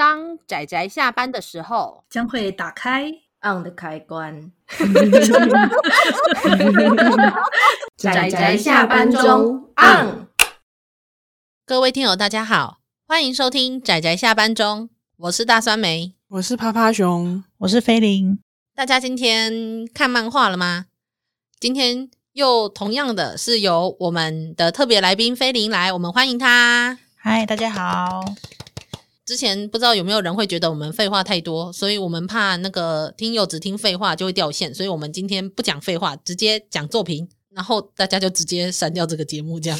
当仔仔下班的时候，将会打开 on 的开关。仔仔下班中 on。各位听友，大家好，欢迎收听仔仔下班中，我是大酸梅，我是趴趴熊，我是菲林。大家今天看漫画了吗？今天又同样的是由我们的特别来宾菲林来，我们欢迎他。嗨，大家好。之前不知道有没有人会觉得我们废话太多，所以我们怕那个听友只听废话就会掉线，所以我们今天不讲废话，直接讲作品，然后大家就直接删掉这个节目，这样。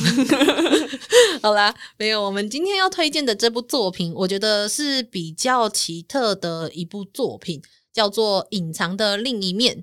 好啦，没有，我们今天要推荐的这部作品，我觉得是比较奇特的一部作品。叫做《隐藏的另一面》，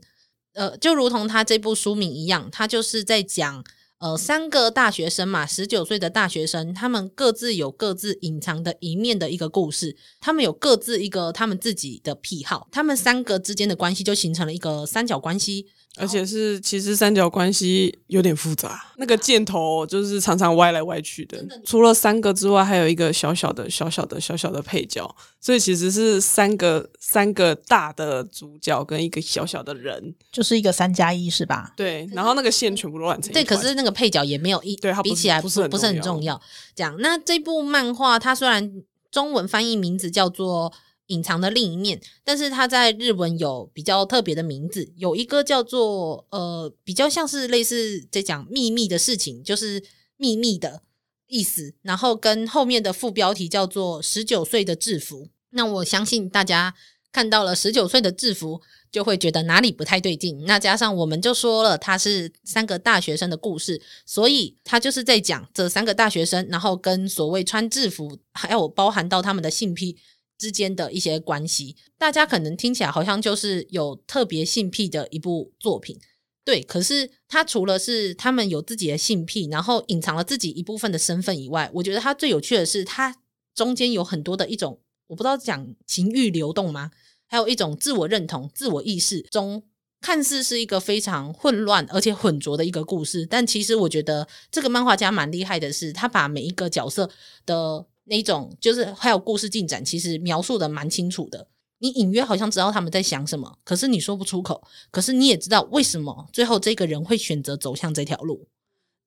呃，就如同他这部书名一样，他就是在讲呃三个大学生嘛，十九岁的大学生，他们各自有各自隐藏的一面的一个故事，他们有各自一个他们自己的癖好，他们三个之间的关系就形成了一个三角关系。而且是，其实三角关系有点复杂，那个箭头就是常常歪来歪去的。除了三个之外，还有一个小小的、小小的、小小的配角，所以其实是三个三个大的主角跟一个小小的人，就是一个三加一，是吧？对。然后那个线全部都乱成。对，可是那个配角也没有一，对，比起来不是不是很重要。这样，那这部漫画它虽然中文翻译名字叫做。隐藏的另一面，但是它在日文有比较特别的名字，有一个叫做呃，比较像是类似在讲秘密的事情，就是秘密的意思。然后跟后面的副标题叫做十九岁的制服。那我相信大家看到了十九岁的制服，就会觉得哪里不太对劲。那加上我们就说了，它是三个大学生的故事，所以它就是在讲这三个大学生，然后跟所谓穿制服，还有包含到他们的性癖。之间的一些关系，大家可能听起来好像就是有特别性癖的一部作品，对。可是他除了是他们有自己的性癖，然后隐藏了自己一部分的身份以外，我觉得他最有趣的是，他中间有很多的一种，我不知道讲情欲流动吗？还有一种自我认同、自我意识中，看似是一个非常混乱而且混浊的一个故事，但其实我觉得这个漫画家蛮厉害的是，他把每一个角色的。那种就是还有故事进展，其实描述的蛮清楚的。你隐约好像知道他们在想什么，可是你说不出口。可是你也知道为什么最后这个人会选择走向这条路。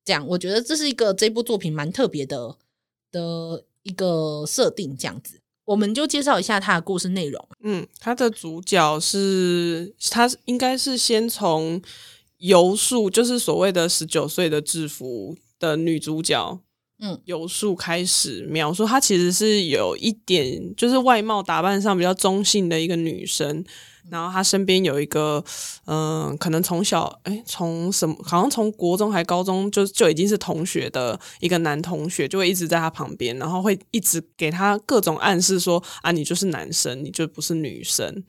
这样，我觉得这是一个这部作品蛮特别的的一个设定。这样子，我们就介绍一下他的故事内容。嗯，他的主角是他应该是先从游术，就是所谓的十九岁的制服的女主角。嗯，由树开始描述，她其实是有一点，就是外貌打扮上比较中性的一个女生。然后她身边有一个，嗯、呃，可能从小，哎，从什么，好像从国中还高中就就已经是同学的一个男同学，就会一直在她旁边，然后会一直给她各种暗示说，啊，你就是男生，你就不是女生。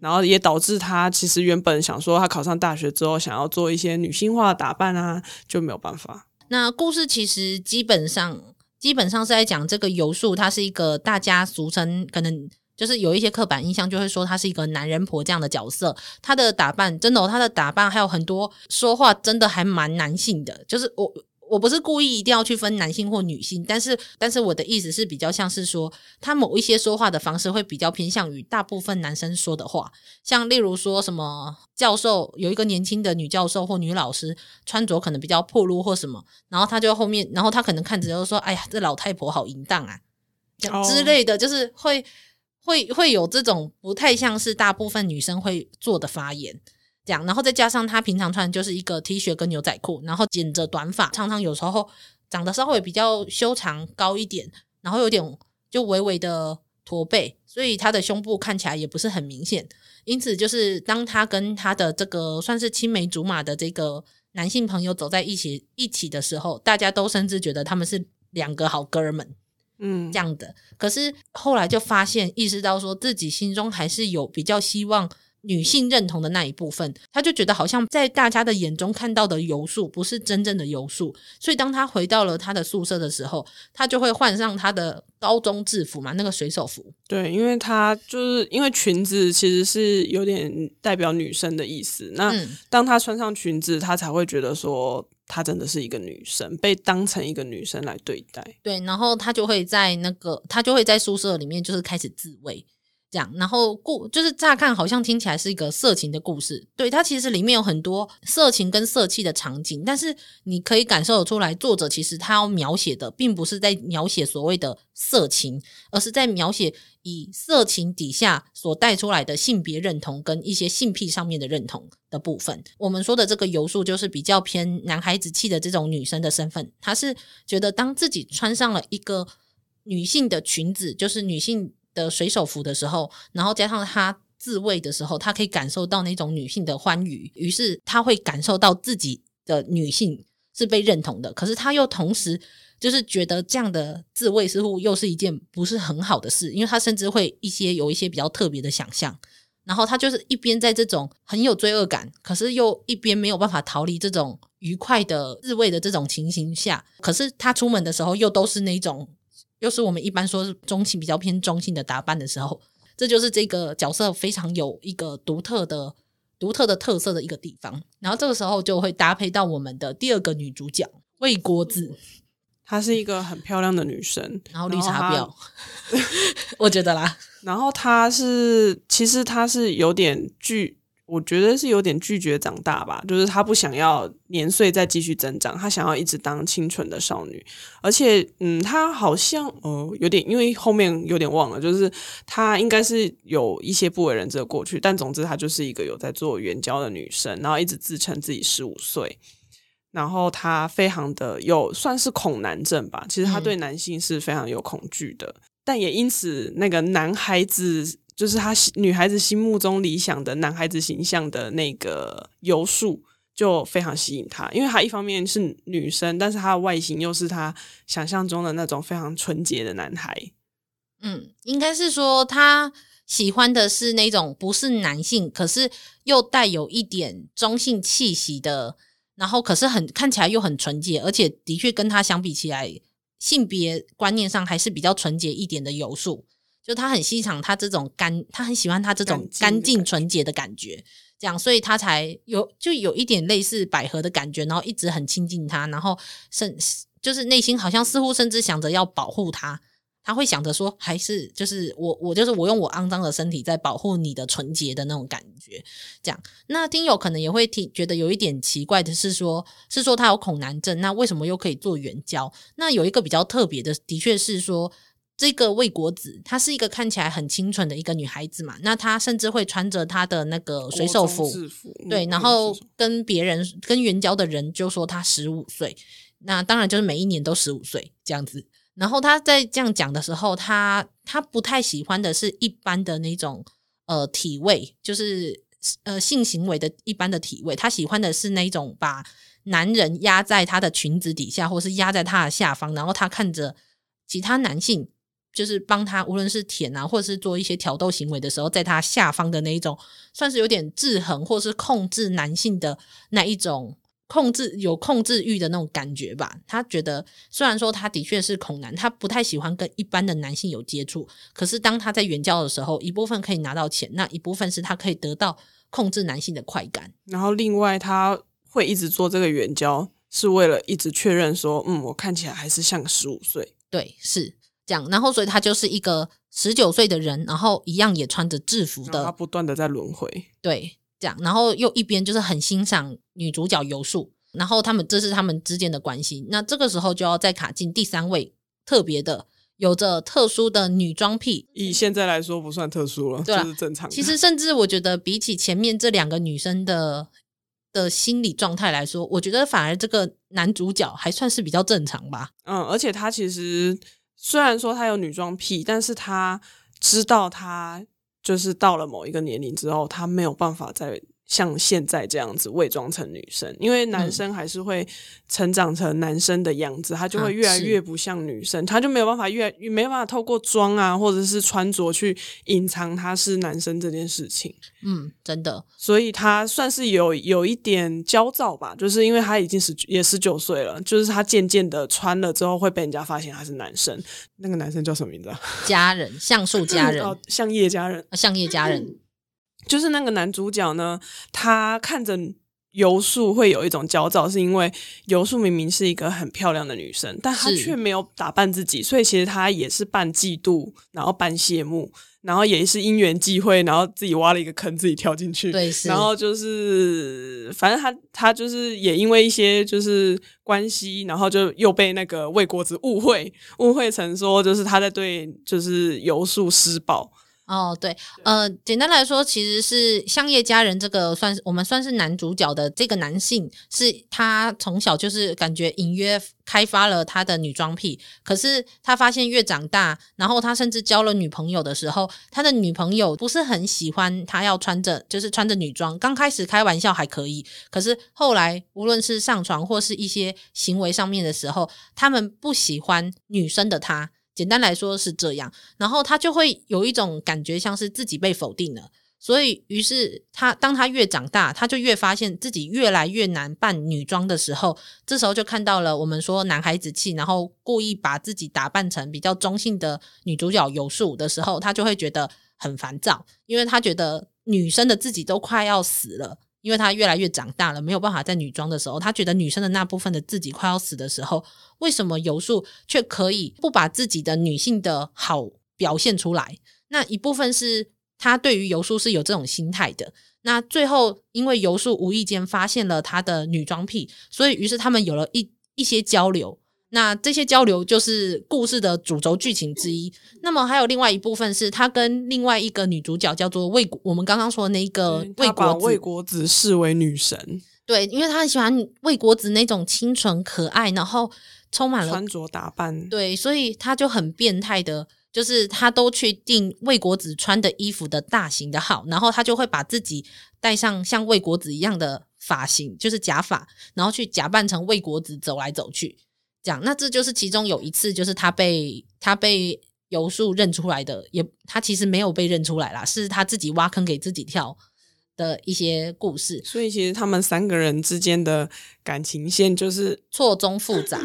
然后也导致她其实原本想说，她考上大学之后想要做一些女性化的打扮啊，就没有办法。那故事其实基本上基本上是在讲这个游术，他是一个大家俗称，可能就是有一些刻板印象，就会说他是一个男人婆这样的角色。他的打扮真的，他的打扮还有很多说话，真的还蛮男性的，就是我。我不是故意一定要去分男性或女性，但是但是我的意思是比较像是说，他某一些说话的方式会比较偏向于大部分男生说的话，像例如说什么教授有一个年轻的女教授或女老师穿着可能比较破露或什么，然后他就后面，然后他可能看着就说：“哎呀，这老太婆好淫荡啊”这样之类的，就是会会会有这种不太像是大部分女生会做的发言。这样，然后再加上他平常穿就是一个 T 恤跟牛仔裤，然后剪着短发，常常有时候长得稍微比较修长高一点，然后有点就微微的驼背，所以他的胸部看起来也不是很明显。因此，就是当他跟他的这个算是青梅竹马的这个男性朋友走在一起一起的时候，大家都甚至觉得他们是两个好哥们，嗯，这样的。可是后来就发现，意识到说自己心中还是有比较希望。女性认同的那一部分，他就觉得好像在大家的眼中看到的游素不是真正的游素，所以当他回到了他的宿舍的时候，他就会换上他的高中制服嘛，那个水手服。对，因为他就是因为裙子其实是有点代表女生的意思，那当他穿上裙子，他才会觉得说她真的是一个女生，被当成一个女生来对待。对，然后她就会在那个，她就会在宿舍里面就是开始自慰。这样，然后故就是乍看好像听起来是一个色情的故事，对，它其实里面有很多色情跟色气的场景，但是你可以感受得出来，作者其实他要描写的并不是在描写所谓的色情，而是在描写以色情底下所带出来的性别认同跟一些性癖上面的认同的部分。我们说的这个游素就是比较偏男孩子气的这种女生的身份，她是觉得当自己穿上了一个女性的裙子，就是女性。的水手服的时候，然后加上他自慰的时候，他可以感受到那种女性的欢愉，于是他会感受到自己的女性是被认同的。可是他又同时就是觉得这样的自慰似乎又是一件不是很好的事，因为他甚至会一些有一些比较特别的想象。然后他就是一边在这种很有罪恶感，可是又一边没有办法逃离这种愉快的自慰的这种情形下。可是他出门的时候又都是那种。又是我们一般说是中性比较偏中性的打扮的时候，这就是这个角色非常有一个独特的、独特的特色的一个地方。然后这个时候就会搭配到我们的第二个女主角魏国子，她是一个很漂亮的女生，然后绿茶婊，我觉得啦。然后她是，其实她是有点具。我觉得是有点拒绝长大吧，就是她不想要年岁再继续增长，她想要一直当清纯的少女。而且，嗯，她好像呃有点，因为后面有点忘了，就是她应该是有一些不为人知的过去。但总之，她就是一个有在做援交的女生，然后一直自称自己十五岁。然后她非常的有算是恐男症吧，其实她对男性是非常有恐惧的，嗯、但也因此那个男孩子。就是他女孩子心目中理想的男孩子形象的那个游素就非常吸引他，因为他一方面是女生，但是他的外形又是他想象中的那种非常纯洁的男孩。嗯，应该是说他喜欢的是那种不是男性，可是又带有一点中性气息的，然后可是很看起来又很纯洁，而且的确跟他相比起来，性别观念上还是比较纯洁一点的游素。就他很欣赏他这种干，他很喜欢他这种干净纯洁的感觉，这样，所以他才有就有一点类似百合的感觉，然后一直很亲近他，然后甚就是内心好像似乎甚至想着要保护他，他会想着说，还是就是我我就是我用我肮脏的身体在保护你的纯洁的那种感觉，这样。那听友可能也会听觉得有一点奇怪的是说，是说他有恐男症，那为什么又可以做援交？那有一个比较特别的，的确是说。这个魏国子，她是一个看起来很清纯的一个女孩子嘛。那她甚至会穿着她的那个水手服，服对，然后跟别人跟援交的人就说她十五岁。那当然就是每一年都十五岁这样子。然后她在这样讲的时候，她她不太喜欢的是一般的那种呃体位，就是呃性行为的一般的体位。她喜欢的是那种把男人压在她的裙子底下，或是压在她的下方，然后她看着其他男性。就是帮他，无论是舔啊，或者是做一些挑逗行为的时候，在他下方的那一种，算是有点制衡或是控制男性的那一种控制，有控制欲的那种感觉吧。他觉得，虽然说他的确是恐男，他不太喜欢跟一般的男性有接触，可是当他在援交的时候，一部分可以拿到钱，那一部分是他可以得到控制男性的快感。然后另外，他会一直做这个援交，是为了一直确认说，嗯，我看起来还是像个十五岁。对，是。这样，然后所以他就是一个十九岁的人，然后一样也穿着制服的，他不断的在轮回。对，这样，然后又一边就是很欣赏女主角游素，然后他们这是他们之间的关系。那这个时候就要再卡进第三位特别的，有着特殊的女装癖。以现在来说不算特殊了，就是正常。其实甚至我觉得比起前面这两个女生的的心理状态来说，我觉得反而这个男主角还算是比较正常吧。嗯，而且他其实。虽然说他有女装癖，但是他知道他就是到了某一个年龄之后，他没有办法再。像现在这样子伪装成女生，因为男生还是会成长成男生的样子，嗯、他就会越来越不像女生，啊、他就没有办法越没有办法透过妆啊或者是穿着去隐藏他是男生这件事情。嗯，真的，所以他算是有有一点焦躁吧，就是因为他已经十也十九岁了，就是他渐渐的穿了之后会被人家发现他是男生。那个男生叫什么名字啊？家人，橡树家人，哦，像叶家人，像叶家人。就是那个男主角呢，他看着游树会有一种焦躁，是因为游树明明是一个很漂亮的女生，但她却没有打扮自己，所以其实她也是半嫉妒，然后半羡慕。然后也是因缘际会，然后自己挖了一个坑，自己跳进去。对，然后就是，反正他他就是也因为一些就是关系，然后就又被那个魏国子误会，误会成说就是他在对就是游树施暴。哦，对，呃，简单来说，其实是香叶家人这个算是我们算是男主角的这个男性，是他从小就是感觉隐约开发了他的女装癖，可是他发现越长大，然后他甚至交了女朋友的时候，他的女朋友不是很喜欢他要穿着就是穿着女装，刚开始开玩笑还可以，可是后来无论是上床或是一些行为上面的时候，他们不喜欢女生的他。简单来说是这样，然后他就会有一种感觉，像是自己被否定了。所以，于是他当他越长大，他就越发现自己越来越难扮女装的时候，这时候就看到了我们说男孩子气，然后故意把自己打扮成比较中性的女主角游树的时候，他就会觉得很烦躁，因为他觉得女生的自己都快要死了。因为他越来越长大了，没有办法在女装的时候，他觉得女生的那部分的自己快要死的时候，为什么游树却可以不把自己的女性的好表现出来？那一部分是他对于游树是有这种心态的。那最后，因为游树无意间发现了他的女装癖，所以于是他们有了一一些交流。那这些交流就是故事的主轴剧情之一。那么还有另外一部分是，他跟另外一个女主角叫做魏国，我们刚刚说的那个魏国子，魏国子视为女神。对，因为他很喜欢魏国子那种清纯可爱，然后充满了穿着打扮。对，所以他就很变态的，就是他都去订魏国子穿的衣服的大型的号，然后他就会把自己戴上像魏国子一样的发型，就是假发，然后去假扮成魏国子走来走去。讲，那这就是其中有一次，就是他被他被游树认出来的，也他其实没有被认出来啦，是他自己挖坑给自己跳的一些故事。所以其实他们三个人之间的感情线就是错综复杂，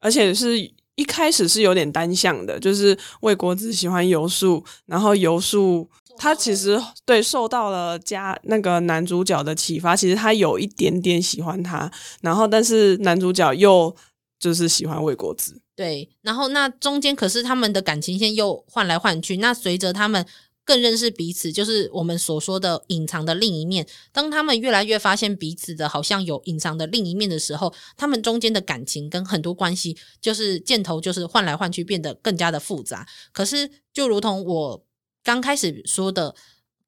而且是一开始是有点单向的，就是魏国子喜欢游树，然后游树他其实对受到了家那个男主角的启发，其实他有一点点喜欢他，然后但是男主角又。就是喜欢魏国子，对，然后那中间可是他们的感情线又换来换去。那随着他们更认识彼此，就是我们所说的隐藏的另一面。当他们越来越发现彼此的好像有隐藏的另一面的时候，他们中间的感情跟很多关系，就是箭头就是换来换去，变得更加的复杂。可是就如同我刚开始说的，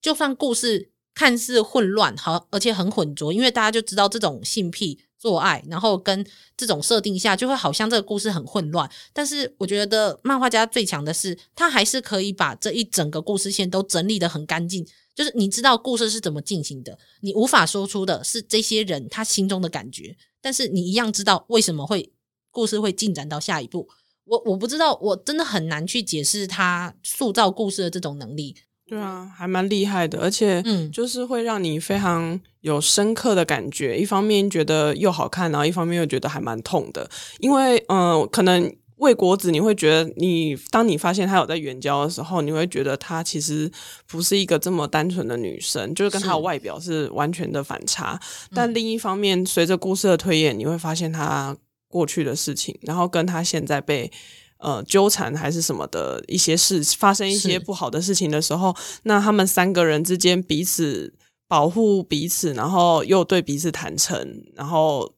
就算故事看似混乱，好，而且很浑浊，因为大家就知道这种性癖。做爱，然后跟这种设定下，就会好像这个故事很混乱。但是我觉得漫画家最强的是，他还是可以把这一整个故事线都整理得很干净。就是你知道故事是怎么进行的，你无法说出的是这些人他心中的感觉，但是你一样知道为什么会故事会进展到下一步。我我不知道，我真的很难去解释他塑造故事的这种能力。对啊，还蛮厉害的，而且嗯，就是会让你非常有深刻的感觉。嗯、一方面觉得又好看，然后一方面又觉得还蛮痛的。因为嗯、呃，可能魏国子你会觉得你，你当你发现她有在援交的时候，你会觉得她其实不是一个这么单纯的女生，就是跟她的外表是完全的反差。但另一方面，随着故事的推演，你会发现她过去的事情，然后跟她现在被。呃，纠缠还是什么的一些事，发生一些不好的事情的时候，那他们三个人之间彼此保护彼此，然后又对彼此坦诚，然后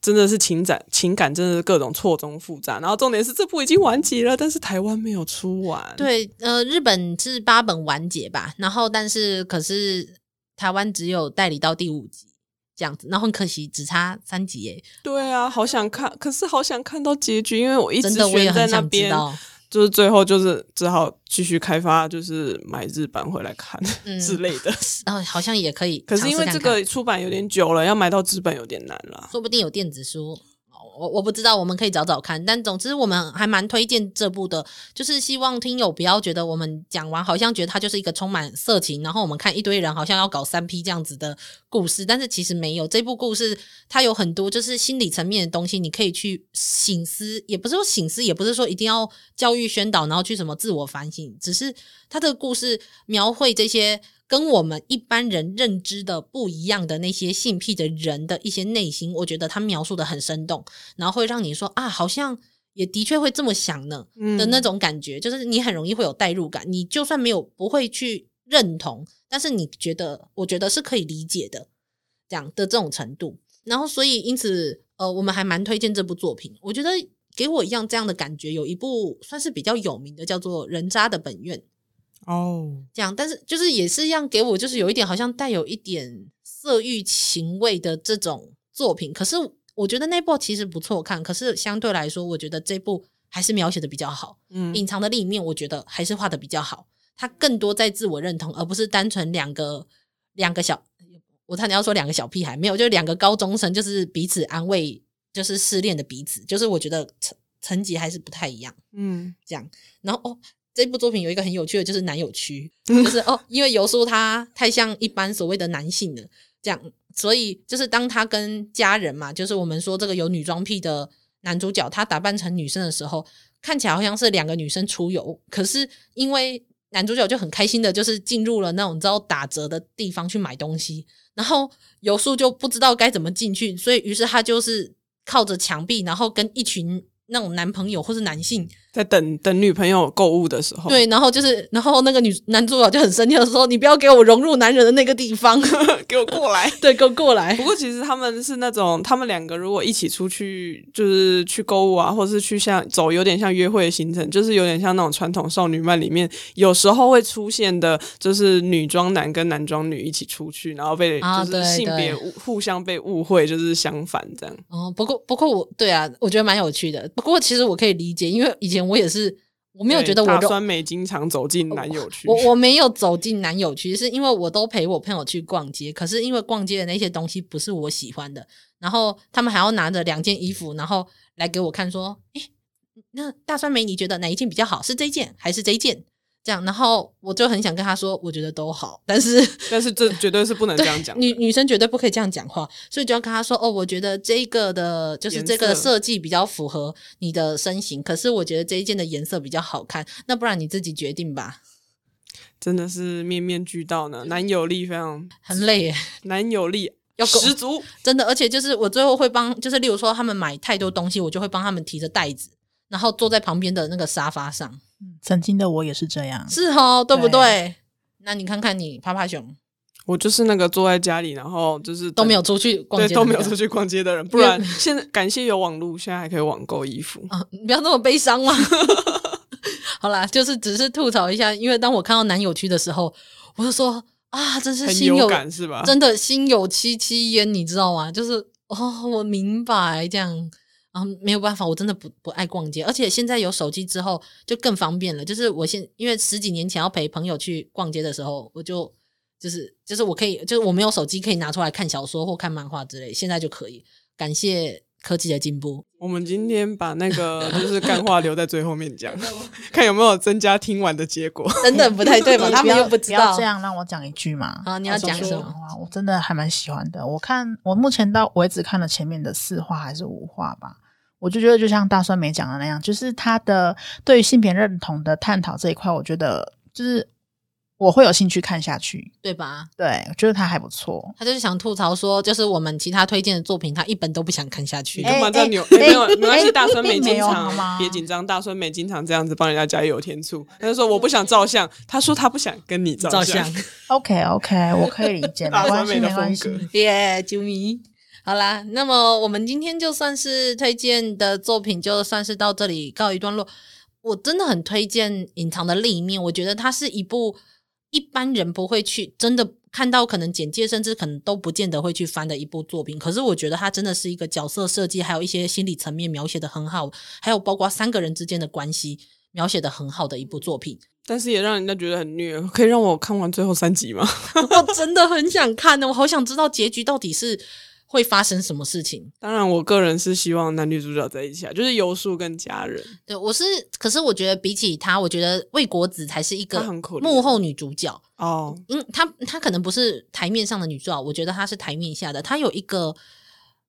真的是情感情感真的是各种错综复杂。然后重点是这部已经完结了，但是台湾没有出完。对，呃，日本是八本完结吧，然后但是可是台湾只有代理到第五集。这样子，然后很可惜，只差三集耶。对啊，好想看，可是好想看到结局，因为我一直悬在那边，就是最后就是只好继续开发，就是买日版回来看、嗯、之类的。然 后好像也可以，可是因为这个出版有点久了，要买到纸本有点难了。说不定有电子书。我我不知道，我们可以找找看。但总之，我们还蛮推荐这部的，就是希望听友不要觉得我们讲完好像觉得它就是一个充满色情，然后我们看一堆人好像要搞三 P 这样子的故事。但是其实没有，这部故事它有很多就是心理层面的东西，你可以去省思，也不是说省思，也不是说一定要教育宣导，然后去什么自我反省，只是它这个故事描绘这些跟我们一般人认知的不一样的那些性癖的人的一些内心，我觉得他描述的很生动，然后会让你说啊，好像也的确会这么想呢的那种感觉，嗯、就是你很容易会有代入感，你就算没有不会去认同，但是你觉得，我觉得是可以理解的，这样的这种程度，然后所以因此，呃，我们还蛮推荐这部作品，我觉得。给我一样这样的感觉，有一部算是比较有名的，叫做《人渣的本愿》哦，这样，但是就是也是一样，给我就是有一点好像带有一点色欲情味的这种作品。可是我觉得那部其实不错看，可是相对来说，我觉得这部还是描写的比较好。嗯，隐藏的另一面，我觉得还是画的比较好。他更多在自我认同，而不是单纯两个两个小，我差点要说两个小屁孩，没有，就两个高中生，就是彼此安慰。就是失恋的彼此，就是我觉得层层级还是不太一样，嗯，这样。然后哦，这部作品有一个很有趣的，就是男友区，就是哦，因为游叔他太像一般所谓的男性了，这样，所以就是当他跟家人嘛，就是我们说这个有女装癖的男主角，他打扮成女生的时候，看起来好像是两个女生出游，可是因为男主角就很开心的，就是进入了那种你知道打折的地方去买东西，然后游叔就不知道该怎么进去，所以于是他就是。靠着墙壁，然后跟一群那种男朋友或是男性在等等女朋友购物的时候，对，然后就是，然后那个女男主角就很生气的说：“你不要给我融入男人的那个地方，给我过来，对，给我过来。”不过其实他们是那种，他们两个如果一起出去，就是去购物啊，或者是去像走有点像约会的行程，就是有点像那种传统少女漫里面有时候会出现的，就是女装男跟男装女一起出去，然后被就是性别互相被误会，就是相反这样。哦，不过不过我对啊，我觉得蛮有趣的。不过其实我可以理解，因为以前我也是。我没有觉得我大酸梅经常走进男友区，我我没有走进男友区，是因为我都陪我朋友去逛街。可是因为逛街的那些东西不是我喜欢的，然后他们还要拿着两件衣服，然后来给我看，说：“诶，那大酸梅你觉得哪一件比较好？是这一件还是这一件？”这样，然后我就很想跟他说，我觉得都好，但是 但是这绝对是不能这样讲，女女生绝对不可以这样讲话，所以就要跟他说，哦，我觉得这个的就是这个设计比较符合你的身形，可是我觉得这一件的颜色比较好看，那不然你自己决定吧。真的是面面俱到呢，男友力非常很累耶，男友力 要十足，真的，而且就是我最后会帮，就是例如说他们买太多东西，我就会帮他们提着袋子，然后坐在旁边的那个沙发上。曾经的我也是这样，是哦，对不对？对，那你看看你，趴趴熊，我就是那个坐在家里，然后就是都没有出去逛街，都没有出去逛街的人。不然现在感谢有网络，现在还可以网购衣服啊！你不要那么悲伤嘛。好啦，就是只是吐槽一下，因为当我看到男友区的时候，我就说啊，真是心有，有感是吧？真的心有戚戚焉，你知道吗？就是哦，我明白这样。啊，没有办法，我真的不不爱逛街，而且现在有手机之后就更方便了。就是我现因为十几年前要陪朋友去逛街的时候，我就就是就是我可以就是我没有手机可以拿出来看小说或看漫画之类，现在就可以。感谢科技的进步。我们今天把那个 就是干话留在最后面讲，看有没有增加听完的结果。真的不太对吧？他们又不知道。这样让我讲一句嘛？啊，你要讲什么？我真的还蛮喜欢的。我看我目前到为止看了前面的四话还是五话吧。我就觉得，就像大酸梅讲的那样，就是他的对于性别认同的探讨这一块，我觉得就是我会有兴趣看下去，对吧？对，我觉得他还不错。他就是想吐槽说，就是我们其他推荐的作品，他一本都不想看下去。干嘛这样扭？没有，没关系。大酸梅经常别紧张，大酸梅经常这样子帮人家加油添醋。他就说我不想照相，他说他不想跟你照相。OK OK，我可以理解。大酸梅的风格，耶，啾咪。好啦，那么我们今天就算是推荐的作品，就算是到这里告一段落。我真的很推荐《隐藏的另一面》，我觉得它是一部一般人不会去真的看到，可能简介甚至可能都不见得会去翻的一部作品。可是我觉得它真的是一个角色设计，还有一些心理层面描写的很好，还有包括三个人之间的关系描写的很好的一部作品。但是也让人家觉得很虐，可以让我看完最后三集吗？我 真的很想看呢，我好想知道结局到底是。会发生什么事情？当然，我个人是希望男女主角在一起啊，就是游素跟家人。对，我是，可是我觉得比起他，我觉得魏国子才是一个幕后女主角哦。嗯，她她可能不是台面上的女主角，我觉得她是台面下的。她有一个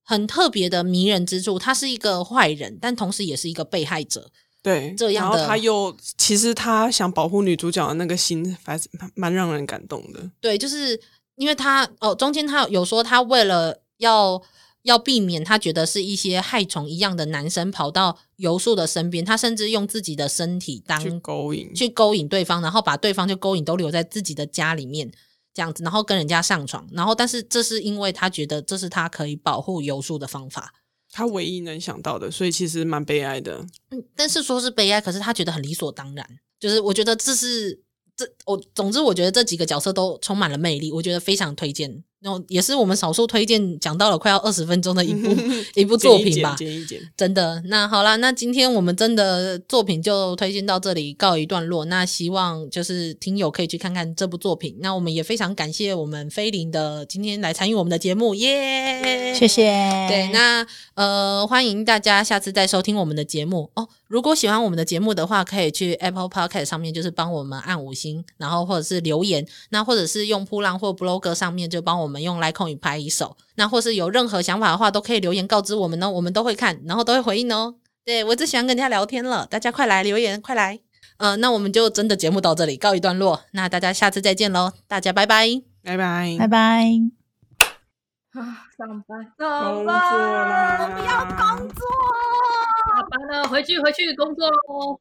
很特别的迷人之处，她是一个坏人，但同时也是一个被害者。对，这样的，然后他又其实他想保护女主角的那个心，还是蛮让人感动的。对，就是因为他哦，中间他有说他为了要要避免他觉得是一些害虫一样的男生跑到游树的身边，他甚至用自己的身体当去勾引去勾引对方，然后把对方就勾引都留在自己的家里面这样子，然后跟人家上床，然后但是这是因为他觉得这是他可以保护游树的方法。他唯一能想到的，所以其实蛮悲哀的。嗯，但是说是悲哀，可是他觉得很理所当然。就是我觉得这是这我，总之我觉得这几个角色都充满了魅力，我觉得非常推荐。然后也是我们少数推荐讲到了快要二十分钟的一部 一部作品吧，真的。那好啦，那今天我们真的作品就推荐到这里告一段落。那希望就是听友可以去看看这部作品。那我们也非常感谢我们菲林的今天来参与我们的节目，耶，谢谢。对，那呃欢迎大家下次再收听我们的节目哦。如果喜欢我们的节目的话，可以去 Apple Podcast 上面就是帮我们按五星，然后或者是留言，那或者是用噗浪或 Blog 上面就帮我们。用 Like 与拍一手，那或是有任何想法的话，都可以留言告知我们呢，我们都会看，然后都会 回应哦。对，我最喜欢跟人家聊天了，大家快来留言，快来。呃，那我们就真的节目到这里告一段落，那大家下次再见喽，大家拜拜，拜拜，拜拜。啊，上班，上班，我不要工作，呃，回去回去工作喽。